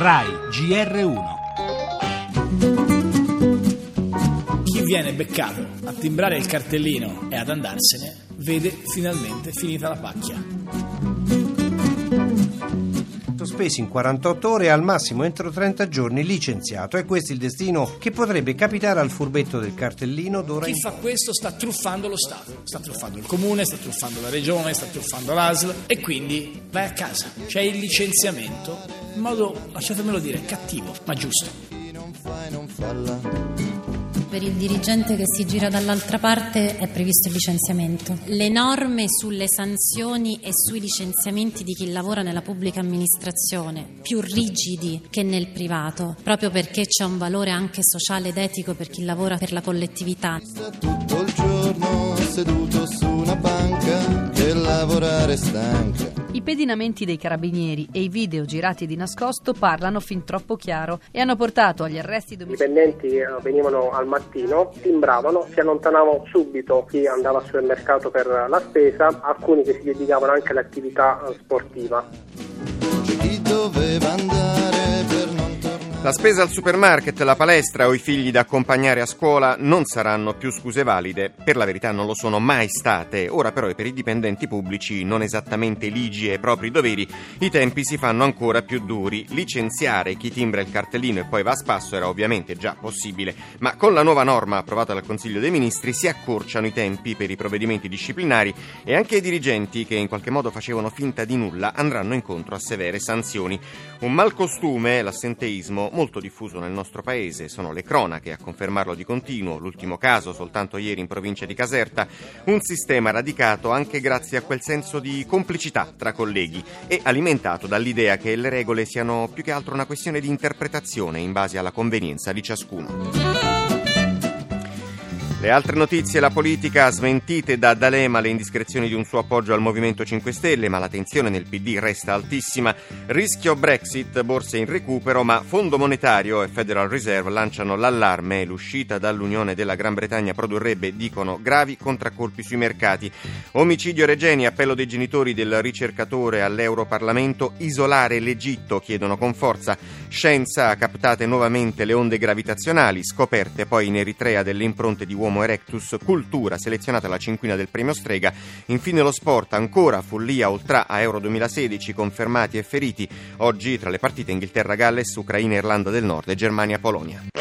RAI GR1 Chi viene beccato a timbrare il cartellino e ad andarsene vede finalmente finita la pacchia. sospesi in 48 ore e al massimo entro 30 giorni licenziato. E questo è il destino che potrebbe capitare al furbetto del cartellino d'ora Chi in fa questo sta truffando lo Stato, sta truffando il comune, sta truffando la regione, sta truffando l'ASL e quindi vai a casa. C'è il licenziamento in modo, lasciatemelo dire, cattivo, ma giusto. Per il dirigente che si gira dall'altra parte è previsto il licenziamento. Le norme sulle sanzioni e sui licenziamenti di chi lavora nella pubblica amministrazione, più rigidi che nel privato, proprio perché c'è un valore anche sociale ed etico per chi lavora per la collettività. tutto il giorno seduto su una banca che lavorare stanca. I pedinamenti dei carabinieri e i video girati di nascosto parlano fin troppo chiaro e hanno portato agli arresti I domiciliari. dipendenti eh, venivano al mattino, timbravano, si allontanavano subito chi andava al supermercato per la spesa, alcuni che si dedicavano anche all'attività eh, sportiva. La spesa al supermarket, la palestra o i figli da accompagnare a scuola non saranno più scuse valide. Per la verità non lo sono mai state. Ora però per i dipendenti pubblici, non esattamente ligi ai propri doveri, i tempi si fanno ancora più duri. Licenziare chi timbra il cartellino e poi va a spasso era ovviamente già possibile, ma con la nuova norma approvata dal Consiglio dei Ministri si accorciano i tempi per i provvedimenti disciplinari e anche i dirigenti che in qualche modo facevano finta di nulla andranno incontro a severe sanzioni. Un malcostume, l'assenteismo, molto diffuso nel nostro paese, sono le cronache a confermarlo di continuo, l'ultimo caso soltanto ieri in provincia di Caserta, un sistema radicato anche grazie a quel senso di complicità tra colleghi e alimentato dall'idea che le regole siano più che altro una questione di interpretazione in base alla convenienza di ciascuno. Le altre notizie, la politica, smentite da D'Alema le indiscrezioni di un suo appoggio al Movimento 5 Stelle, ma la tensione nel PD resta altissima. Rischio Brexit, borse in recupero, ma Fondo Monetario e Federal Reserve lanciano l'allarme. L'uscita dall'Unione della Gran Bretagna produrrebbe, dicono, gravi contraccolpi sui mercati. Omicidio Regeni, appello dei genitori del ricercatore all'Europarlamento, isolare l'Egitto, chiedono con forza. Scienza, captate nuovamente le onde gravitazionali, scoperte poi in Eritrea delle impronte di Homo erectus, cultura, selezionata la cinquina del premio Strega. Infine lo sport, ancora follia oltre a Euro 2016, confermati e feriti. Oggi tra le partite Inghilterra-Galles, Ucraina-Irlanda del Nord e Germania-Polonia.